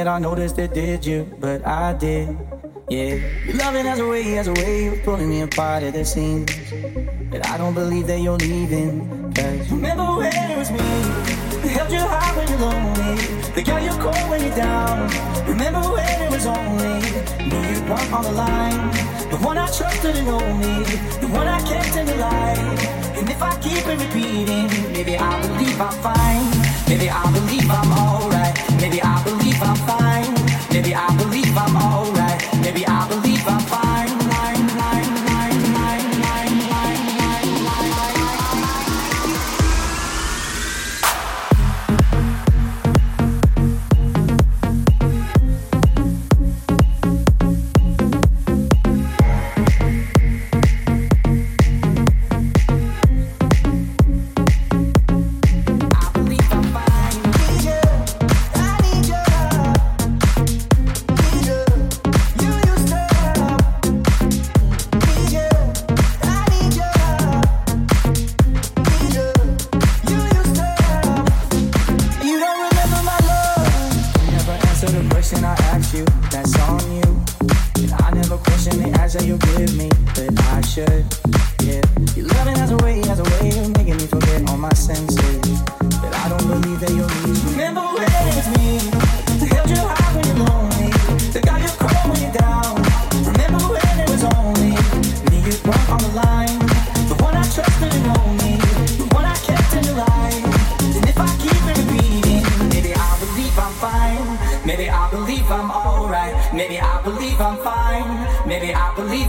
that I noticed it, did you? But I did, yeah. Your loving has a way, has a way of pulling me apart at the seams. But I don't believe that you're leaving. Cause remember when it was me held you high when you're lonely, that got you cold when you're down. Remember when it was only me you want on the line, the one I trusted and only, the one I kept in the light. And if I keep it repeating, maybe I believe I'm fine. Maybe I believe I'm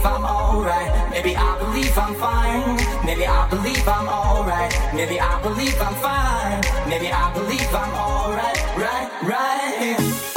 believe I'm alright. Maybe I believe I'm fine. Maybe I believe I'm alright. Maybe I believe I'm fine. Maybe I believe I'm alright. Right, right.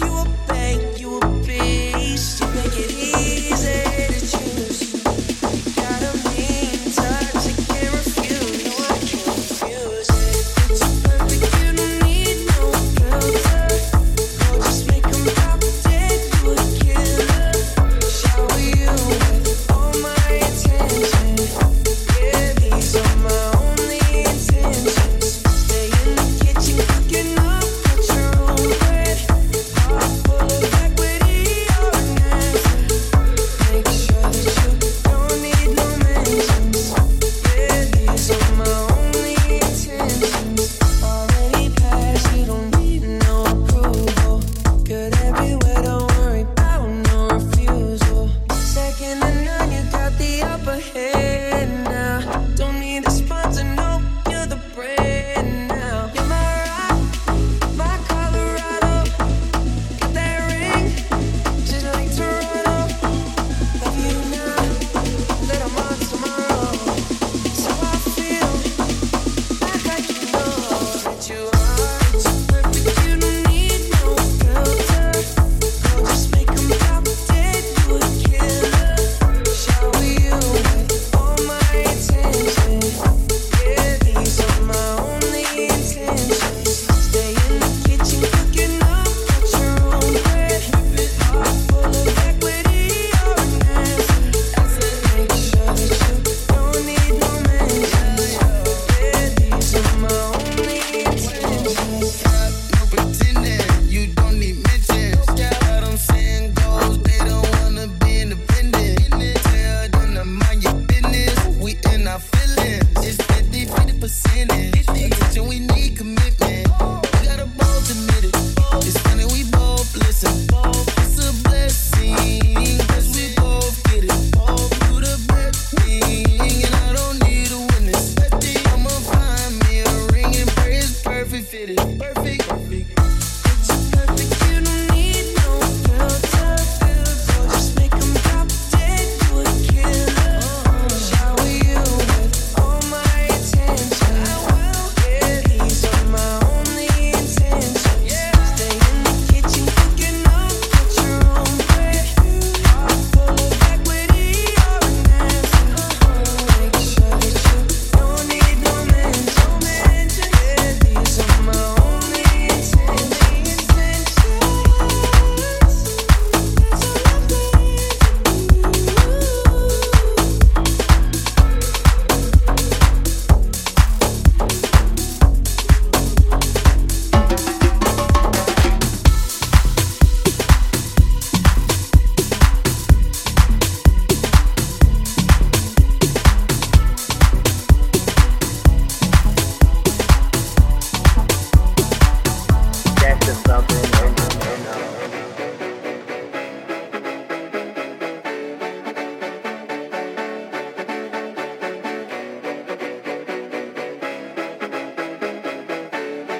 you a bank, you a beast, you make it easy.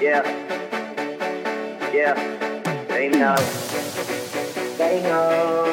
Yeah. Yeah. They know. They know.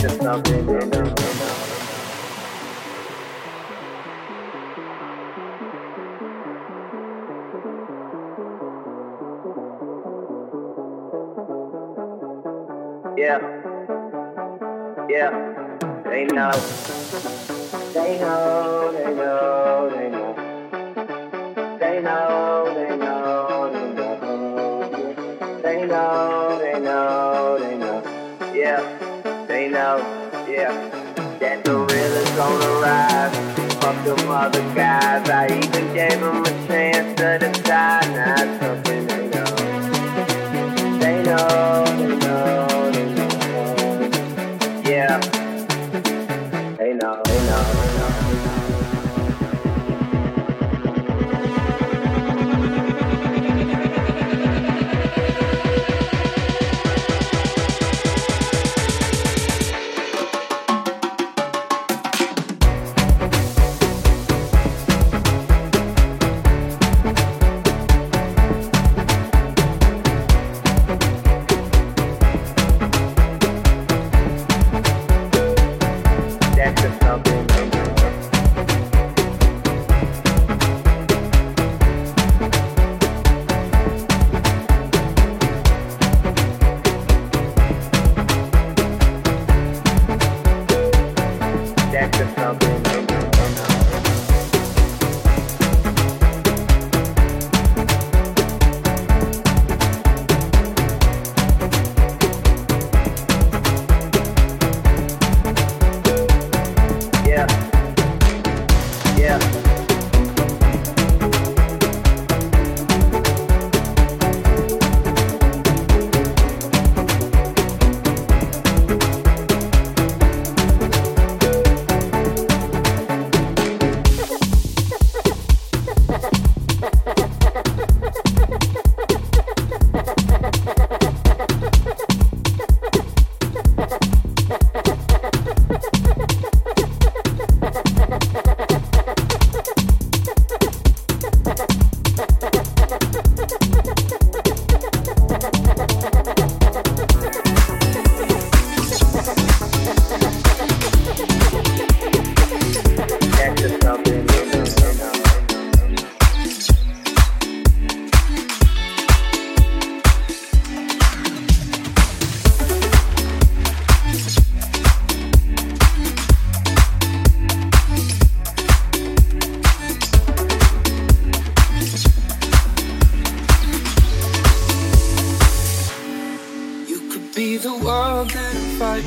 Yeah. Yeah. They know. They know. They know. some other guys. I even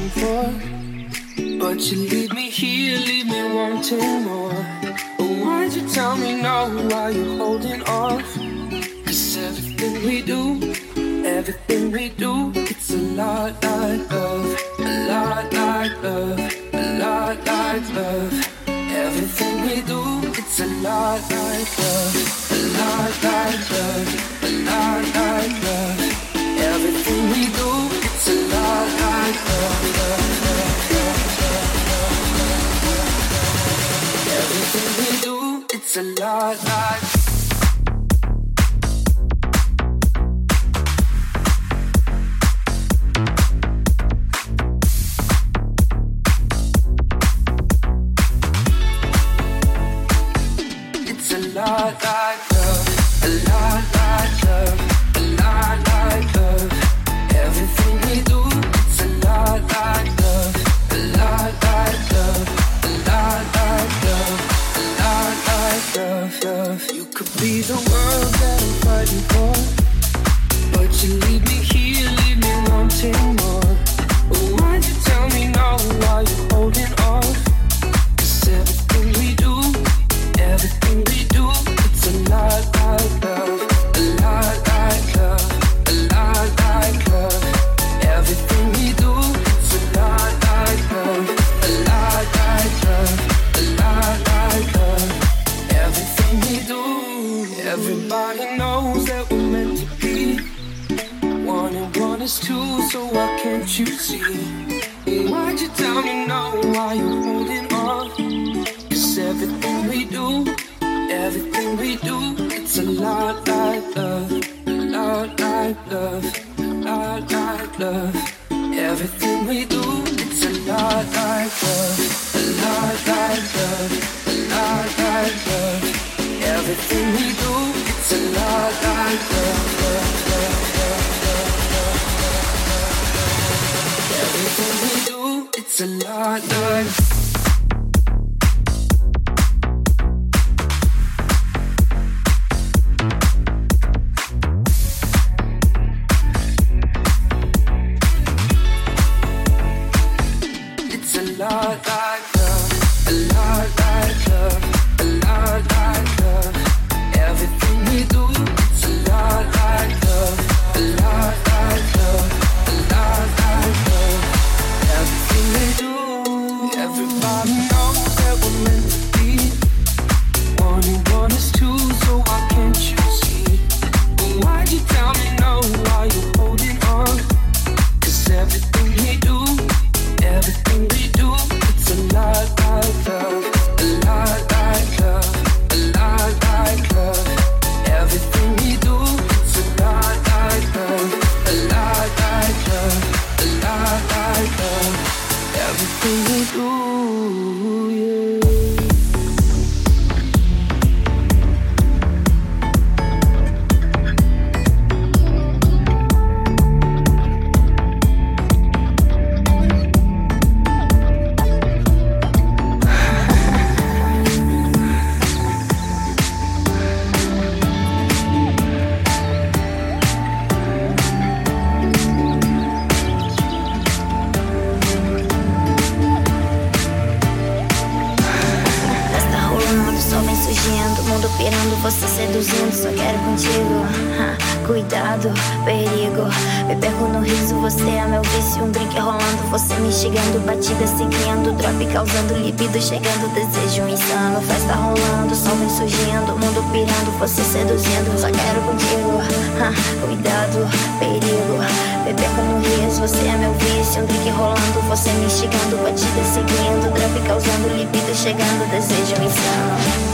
looking for. But you leave me here, leave me wanting more. But why'd you tell me no while you're holding off? Cause everything we do, everything we do, it's a lot like love, a lot like love, a lot like love. Everything we do, it's a lot like love, a lot like love, a lot like love. It's a lot, lot. love. Everything we do, it's a lot like love, a lot like love, a lot like love. Everything we do, it's a lot like love, love, love, love, love, love. Everything we do, it's a lot like. Você seduzindo, só quero contigo. Cuidado, perigo. Me perco no riso, você é meu vício. Um drink rolando, você me chegando. Batida seguindo, drop causando libido. Chegando, desejo insano. Festa rolando, sol vem surgindo. Mundo pirando, você seduzindo, só quero contigo. Cuidado, perigo. Me perco no riso, você é meu vício. Um drink rolando, você me chegando. Batida seguindo, drop causando libido. Chegando, desejo insano.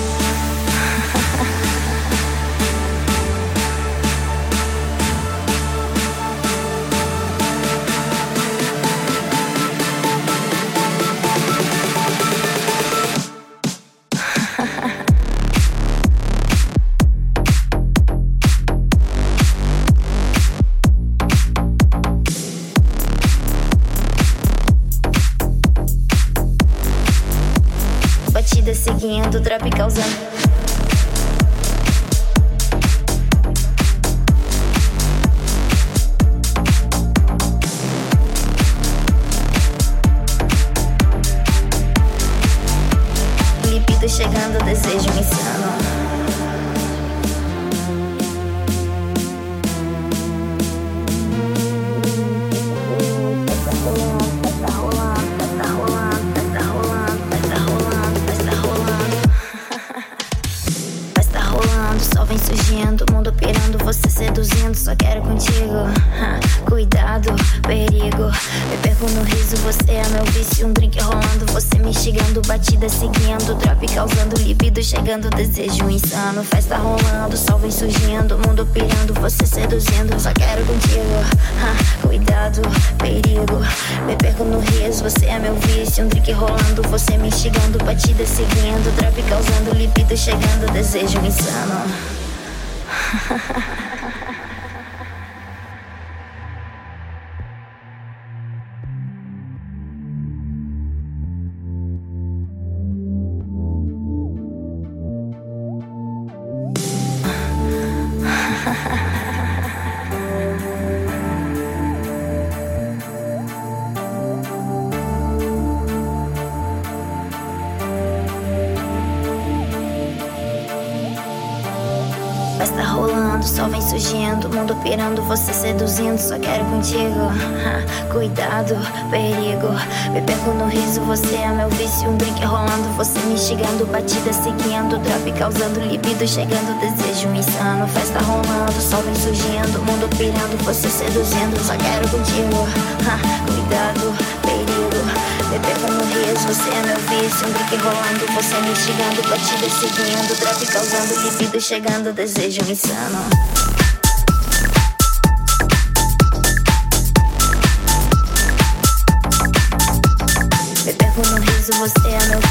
do Tropicalzão. Só quero contigo. cuidado, perigo. Me perco no riso, você é meu vício. Um drink rolando, você me instigando. Batida seguindo, drop causando libido. Chegando, desejo insano. Festa rolando, sol vem surgindo. Mundo pirando, você seduzindo. Só quero contigo. cuidado, perigo. Me perco no riso, você é meu vício. Um drink rolando, você me instigando. Batida seguindo, drop causando libido. Chegando, desejo insano. 哈哈哈哈 pirando, você seduzindo, só quero contigo. cuidado, perigo. Me perco no riso, você é meu vício. Um drink rolando, você me instigando. Batida seguindo, drop causando libido. Chegando, desejo insano. Festa rolando, sol vem surgindo. Mundo pirando, você seduzindo, só quero contigo. cuidado, perigo. Me perco no riso, você é meu vício. Um drink rolando, você me instigando. Batida seguindo, drop causando libido. Chegando, desejo insano. Você é meu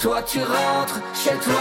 Toi tu rentres chez toi,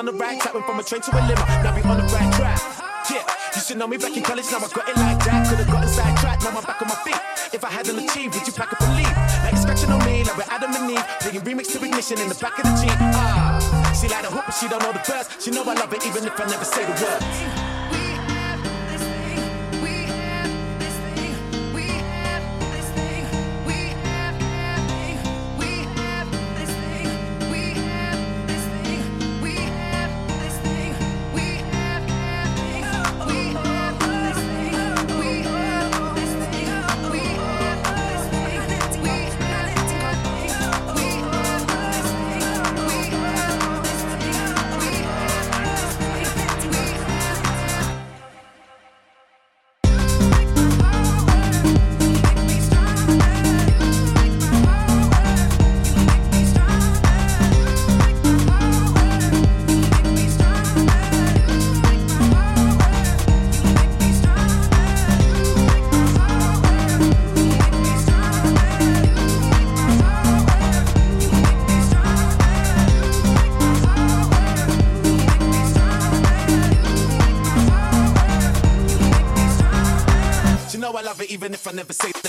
on the right track, went from a train to a limo. Now we on the right track. Yeah, you should know me back in college, now I got it like that. Could've gotten sidetracked, now I'm back on my feet. If I hadn't achieved, would you pack up and leave? Like scratching on me, like we're Adam and Eve. Playing remix to ignition in the back of the Jeep. Ah, she like the hook, but she don't know the verse. Even if I never say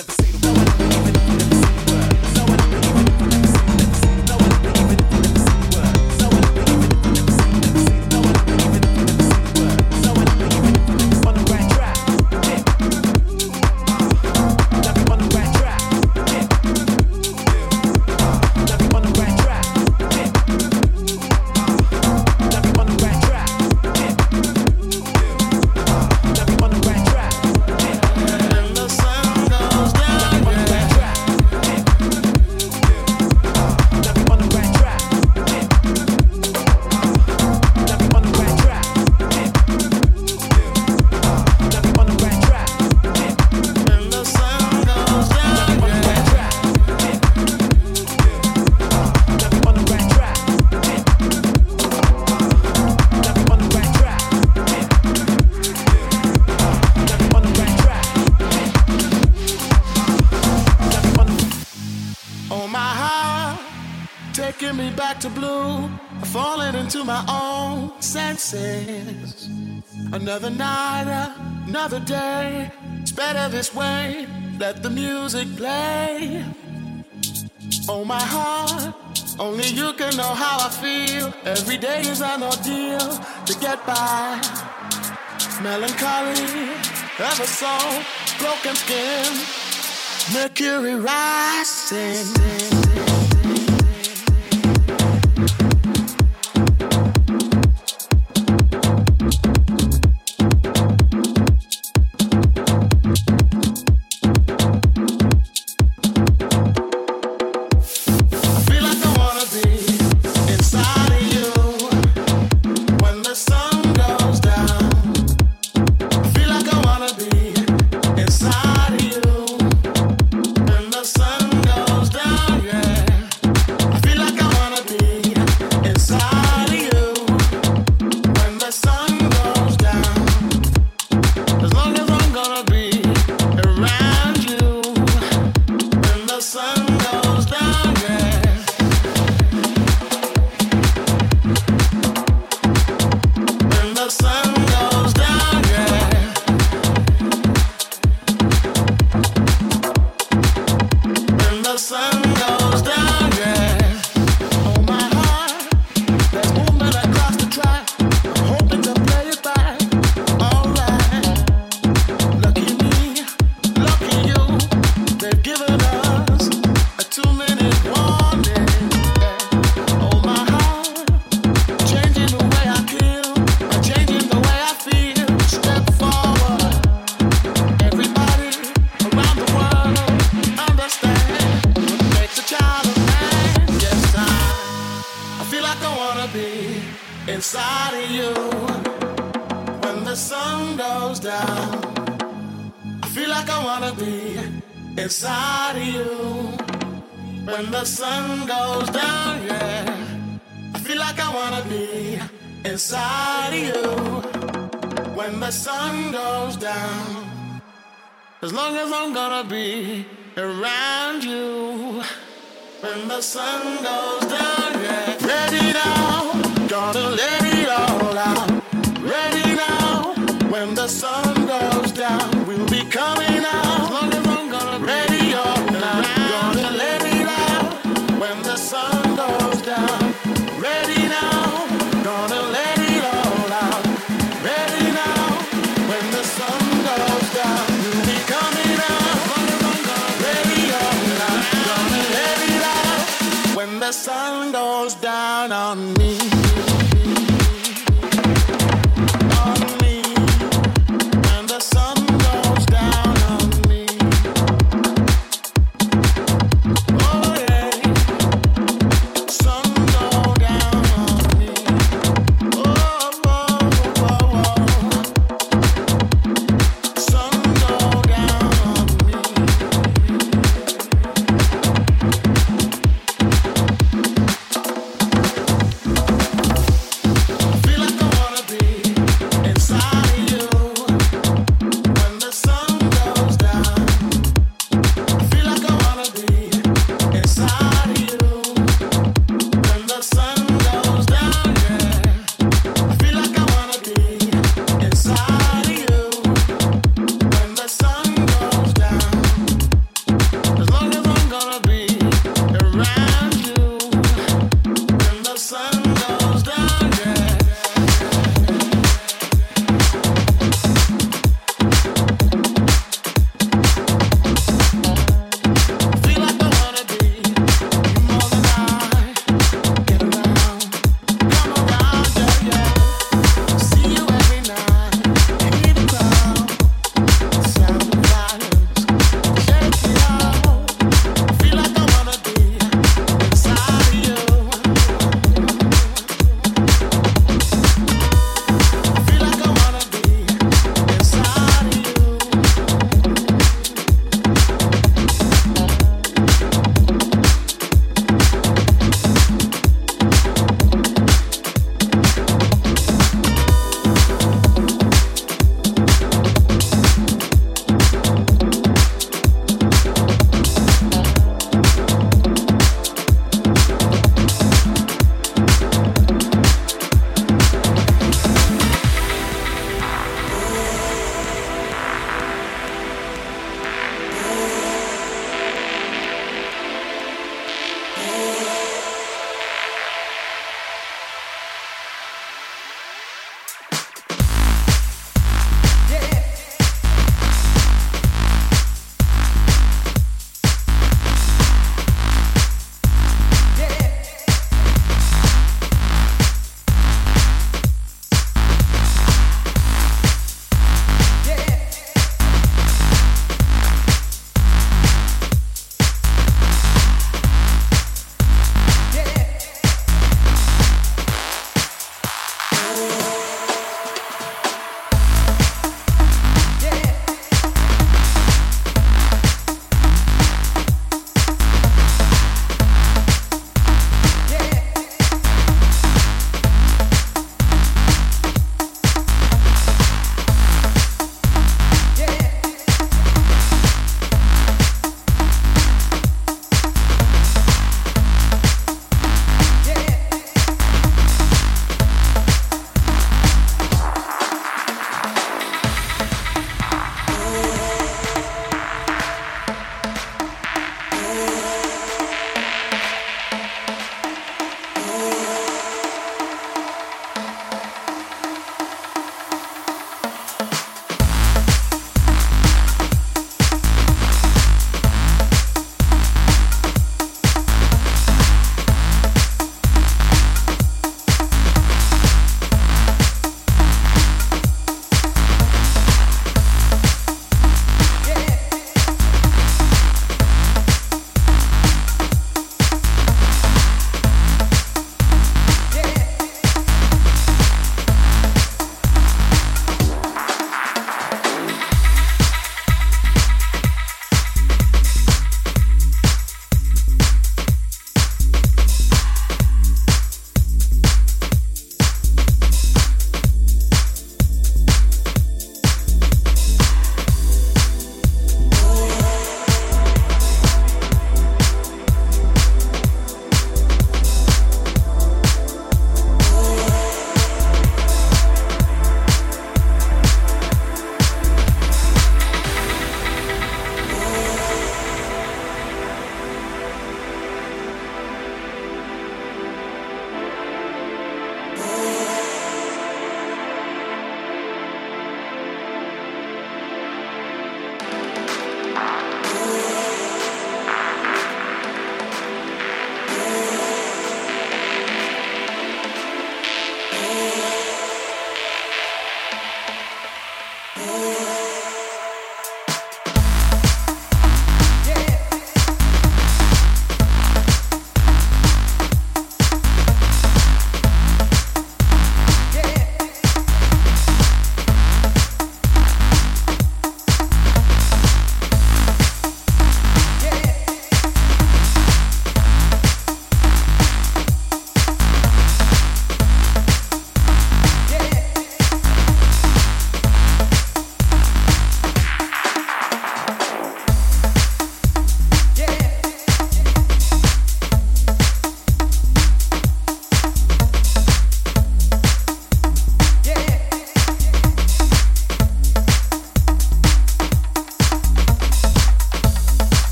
Another night, another day. It's better this way. Let the music play. Oh, my heart, only you can know how I feel. Every day is an ordeal to get by. Melancholy, ever so broken skin. Mercury rising. Be sun goes down on me.